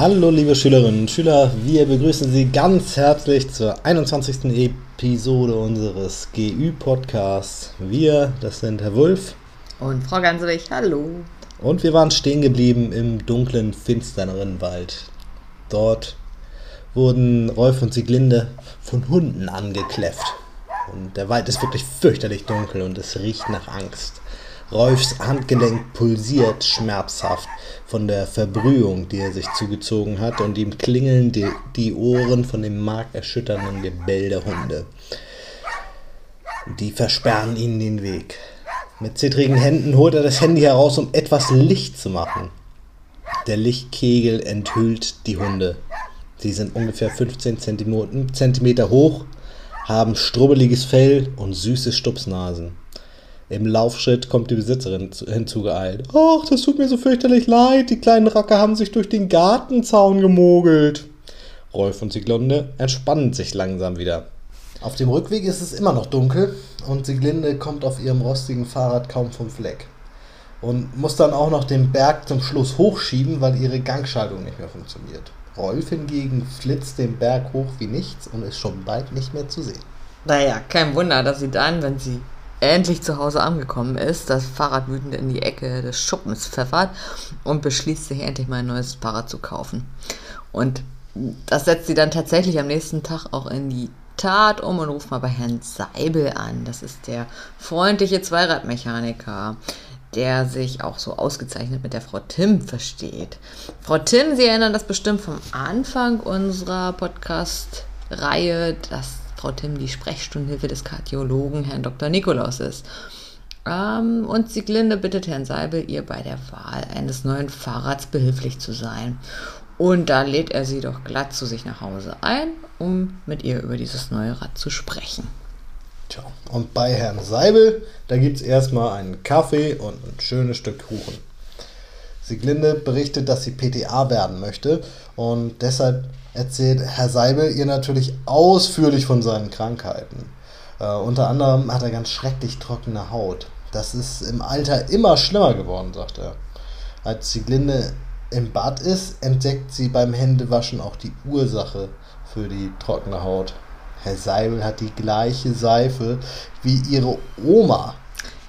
Hallo liebe Schülerinnen und Schüler, wir begrüßen Sie ganz herzlich zur 21. Episode unseres GÜ-Podcasts. Wir, das sind Herr Wulff und Frau Gansewig, hallo. Und wir waren stehen geblieben im dunklen, finsteren Wald. Dort wurden Rolf und Sieglinde von Hunden angekläfft. Und der Wald ist wirklich fürchterlich dunkel und es riecht nach Angst. Rolfs Handgelenk pulsiert schmerzhaft von der Verbrühung, die er sich zugezogen hat, und ihm klingeln die, die Ohren von dem markerschütternden Gebell der Hunde. Die versperren ihnen den Weg. Mit zittrigen Händen holt er das Handy heraus, um etwas Licht zu machen. Der Lichtkegel enthüllt die Hunde. Sie sind ungefähr 15 Zentimeter hoch, haben strubbeliges Fell und süße Stupsnasen. Im Laufschritt kommt die Besitzerin hinzugeeilt. Ach, das tut mir so fürchterlich leid. Die kleinen Racker haben sich durch den Gartenzaun gemogelt. Rolf und Sieglinde entspannen sich langsam wieder. Auf dem Rückweg ist es immer noch dunkel und Sieglinde kommt auf ihrem rostigen Fahrrad kaum vom Fleck. Und muss dann auch noch den Berg zum Schluss hochschieben, weil ihre Gangschaltung nicht mehr funktioniert. Rolf hingegen flitzt den Berg hoch wie nichts und ist schon bald nicht mehr zu sehen. Naja, kein Wunder, dass sie dann, wenn sie endlich zu Hause angekommen ist, das Fahrrad wütend in die Ecke des Schuppens pfeffert und beschließt sich endlich mal ein neues Fahrrad zu kaufen. Und das setzt sie dann tatsächlich am nächsten Tag auch in die Tat um und ruft mal bei Herrn Seibel an. Das ist der freundliche Zweiradmechaniker, der sich auch so ausgezeichnet mit der Frau Tim versteht. Frau Tim, Sie erinnern das bestimmt vom Anfang unserer Podcast-Reihe, dass Frau Tim die Sprechstundenhilfe des Kardiologen Herrn Dr. Nikolaus ist. Ähm, und Sieglinde bittet Herrn Seibel, ihr bei der Wahl eines neuen Fahrrads behilflich zu sein. Und da lädt er sie doch glatt zu sich nach Hause ein, um mit ihr über dieses neue Rad zu sprechen. Tja, und bei Herrn Seibel, da gibt es erstmal einen Kaffee und ein schönes Stück Kuchen. Sieglinde berichtet, dass sie PTA werden möchte und deshalb erzählt Herr Seibel ihr natürlich ausführlich von seinen Krankheiten. Äh, unter anderem hat er ganz schrecklich trockene Haut. Das ist im Alter immer schlimmer geworden, sagt er. Als Sieglinde im Bad ist, entdeckt sie beim Händewaschen auch die Ursache für die trockene Haut. Herr Seibel hat die gleiche Seife wie ihre Oma.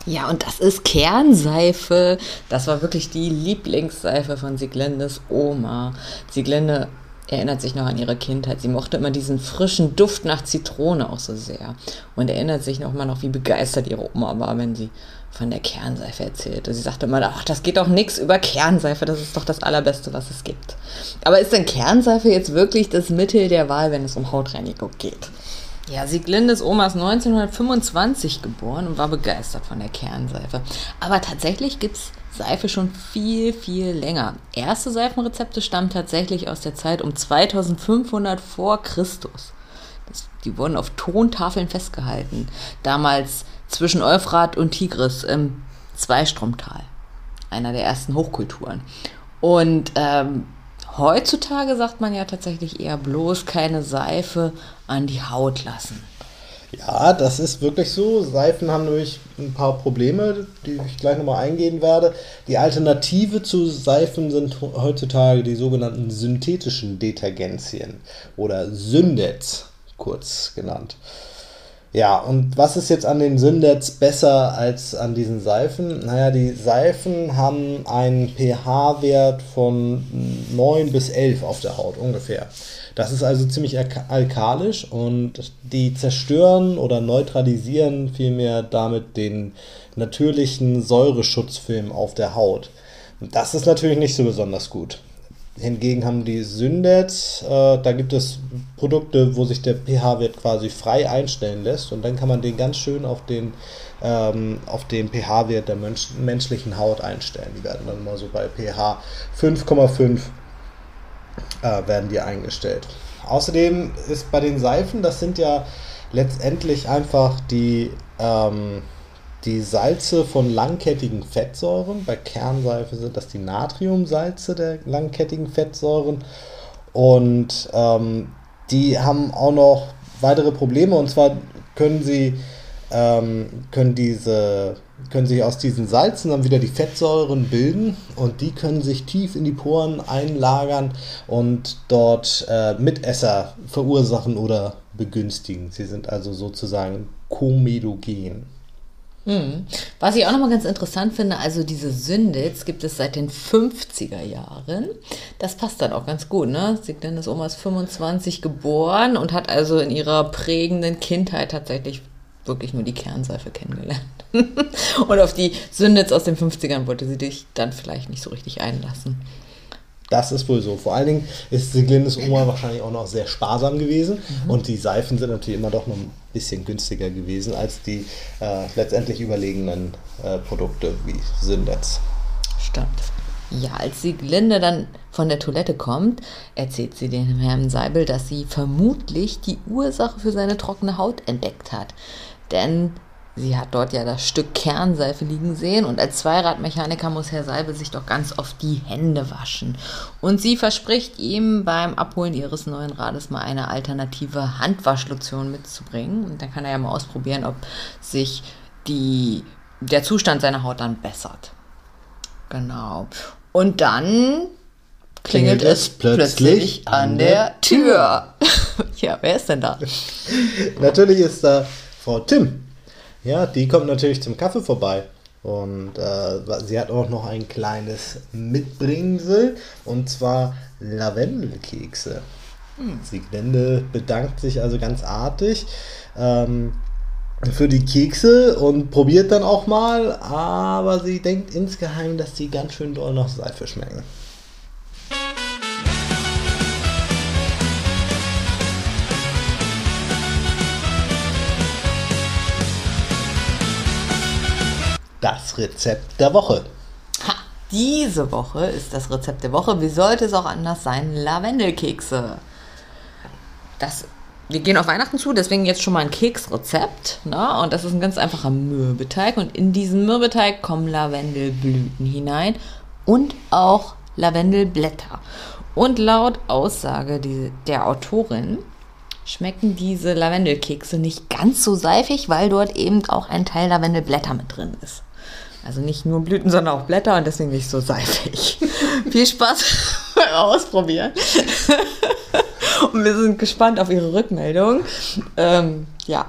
Ja, und das ist Kernseife. Das war wirklich die Lieblingsseife von Sieglindes Oma. Sieglinde erinnert sich noch an ihre Kindheit. Sie mochte immer diesen frischen Duft nach Zitrone auch so sehr. Und erinnert sich noch mal noch, wie begeistert ihre Oma war, wenn sie von der Kernseife erzählte. Sie sagte immer, ach, das geht doch nichts über Kernseife, das ist doch das Allerbeste, was es gibt. Aber ist denn Kernseife jetzt wirklich das Mittel der Wahl, wenn es um Hautreinigung geht? Ja, Sieglindes Oma ist 1925 geboren und war begeistert von der Kernseife. Aber tatsächlich gibt es Seife schon viel, viel länger. Erste Seifenrezepte stammen tatsächlich aus der Zeit um 2500 vor Christus. Das, die wurden auf Tontafeln festgehalten. Damals zwischen Euphrat und Tigris im Zweistromtal. Einer der ersten Hochkulturen. Und ähm, heutzutage sagt man ja tatsächlich eher bloß keine Seife an die Haut lassen. Ja, das ist wirklich so. Seifen haben nämlich ein paar Probleme, die ich gleich nochmal eingehen werde. Die Alternative zu Seifen sind heutzutage die sogenannten synthetischen Detergenzien oder Syndets, kurz genannt. Ja, und was ist jetzt an den Syndets besser als an diesen Seifen? Naja, die Seifen haben einen pH-Wert von 9 bis 11 auf der Haut ungefähr. Das ist also ziemlich alkalisch und die zerstören oder neutralisieren vielmehr damit den natürlichen Säureschutzfilm auf der Haut. Das ist natürlich nicht so besonders gut. Hingegen haben die Syndets, äh, da gibt es Produkte, wo sich der pH-Wert quasi frei einstellen lässt und dann kann man den ganz schön auf den, ähm, den pH-Wert der Mensch menschlichen Haut einstellen. Die werden dann mal so bei pH 5,5 äh, werden die eingestellt. Außerdem ist bei den Seifen, das sind ja letztendlich einfach die, ähm, die Salze von langkettigen Fettsäuren. Bei Kernseife sind das die Natriumsalze der langkettigen Fettsäuren. Und ähm, die haben auch noch weitere Probleme. Und zwar können sie ähm, können diese können sich aus diesen Salzen dann wieder die Fettsäuren bilden und die können sich tief in die Poren einlagern und dort äh, Mitesser verursachen oder begünstigen. Sie sind also sozusagen komedogen. Hm. Was ich auch nochmal ganz interessant finde, also diese Sünditz gibt es seit den 50er Jahren. Das passt dann auch ganz gut, ne? Sigdennis Oma ist 25 geboren und hat also in ihrer prägenden Kindheit tatsächlich wirklich nur die Kernseife kennengelernt. und auf die Sünditz aus den 50ern wollte sie dich dann vielleicht nicht so richtig einlassen. Das ist wohl so. Vor allen Dingen ist Siglindes Oma wahrscheinlich auch noch sehr sparsam gewesen mhm. und die Seifen sind natürlich immer doch noch ein bisschen günstiger gewesen als die äh, letztendlich überlegenen äh, Produkte wie Syndetz. Stimmt. Ja, als Sieglinde dann von der Toilette kommt, erzählt sie dem Herrn Seibel, dass sie vermutlich die Ursache für seine trockene Haut entdeckt hat. Denn Sie hat dort ja das Stück Kernseife liegen sehen und als Zweiradmechaniker muss Herr Seibel sich doch ganz oft die Hände waschen. Und sie verspricht ihm beim Abholen ihres neuen Rades mal eine alternative Handwaschlotion mitzubringen. Und dann kann er ja mal ausprobieren, ob sich die, der Zustand seiner Haut dann bessert. Genau. Und dann klingelt, klingelt es plötzlich, plötzlich an der Tür. ja, wer ist denn da? Natürlich ist da Frau Tim. Ja, die kommt natürlich zum Kaffee vorbei. Und äh, sie hat auch noch ein kleines Mitbringsel und zwar Lavendelkekse. Hm. Sieglinde bedankt sich also ganz artig ähm, für die Kekse und probiert dann auch mal, aber sie denkt insgeheim, dass die ganz schön doll nach Seife schmecken. Rezept der Woche. Ha, diese Woche ist das Rezept der Woche. Wie sollte es auch anders sein? Lavendelkekse. Das, wir gehen auf Weihnachten zu, deswegen jetzt schon mal ein Keksrezept. Ne? Und das ist ein ganz einfacher Mürbeteig. Und in diesen Mürbeteig kommen Lavendelblüten hinein und auch Lavendelblätter. Und laut Aussage der Autorin schmecken diese Lavendelkekse nicht ganz so seifig, weil dort eben auch ein Teil Lavendelblätter mit drin ist. Also nicht nur Blüten, sondern auch Blätter und deswegen nicht so seifig. Viel Spaß beim Ausprobieren. und wir sind gespannt auf Ihre Rückmeldung. Ähm, ja,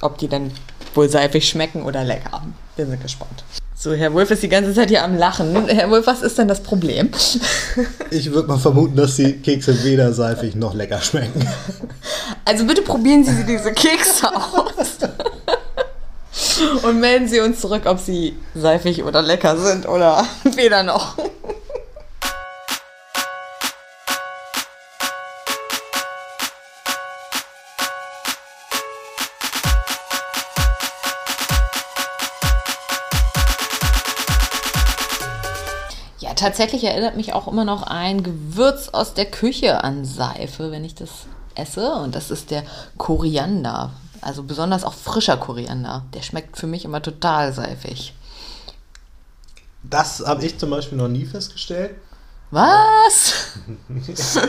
ob die dann wohl seifig schmecken oder lecker. Wir sind gespannt. So, Herr Wolf ist die ganze Zeit hier am Lachen. Herr Wolf, was ist denn das Problem? Ich würde mal vermuten, dass die Kekse weder seifig noch lecker schmecken. Also bitte probieren Sie diese Kekse aus und melden Sie uns zurück, ob sie seifig oder lecker sind oder weder noch. Ja, tatsächlich erinnert mich auch immer noch ein Gewürz aus der Küche an Seife, wenn ich das esse. Und das ist der Koriander. Also besonders auch frischer Koriander. Der schmeckt für mich immer total seifig. Das habe ich zum Beispiel noch nie festgestellt. Was?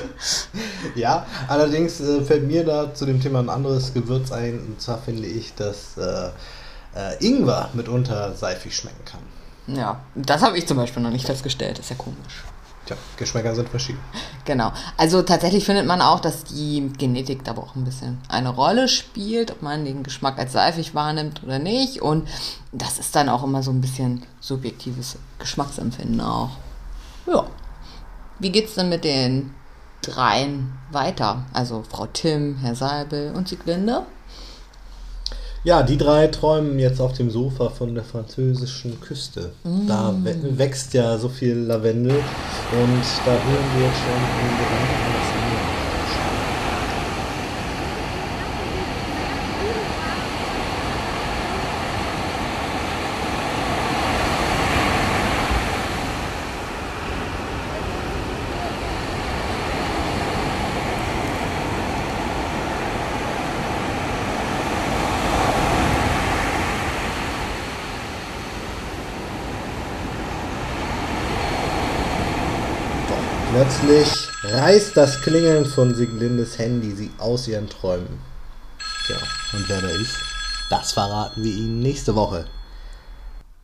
ja, allerdings äh, fällt mir da zu dem Thema ein anderes Gewürz ein. Und zwar finde ich, dass äh, äh, Ingwer mitunter seifig schmecken kann. Ja, das habe ich zum Beispiel noch nicht festgestellt. Das ist ja komisch. Tja, Geschmäcker sind verschieden. Genau. Also tatsächlich findet man auch, dass die Genetik da auch ein bisschen eine Rolle spielt, ob man den Geschmack als seifig wahrnimmt oder nicht. Und das ist dann auch immer so ein bisschen subjektives Geschmacksempfinden auch. Ja. Wie geht's denn mit den dreien weiter? Also Frau Tim, Herr Seibel und Sieglinde? Ja, die drei träumen jetzt auf dem Sofa von der französischen Küste. Mm. Da wächst ja so viel Lavendel und da hören wir jetzt schon den Gedanken an das Plötzlich reißt das Klingeln von Siglindes Handy sie aus ihren Träumen. Tja, und wer da ist? Das verraten wir Ihnen nächste Woche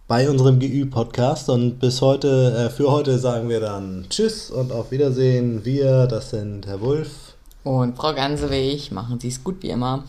bei unserem GÜ-Podcast. Und bis heute, äh, für heute sagen wir dann Tschüss und auf Wiedersehen. Wir, das sind Herr Wulff und Frau Gansewig. Machen Sie es gut wie immer.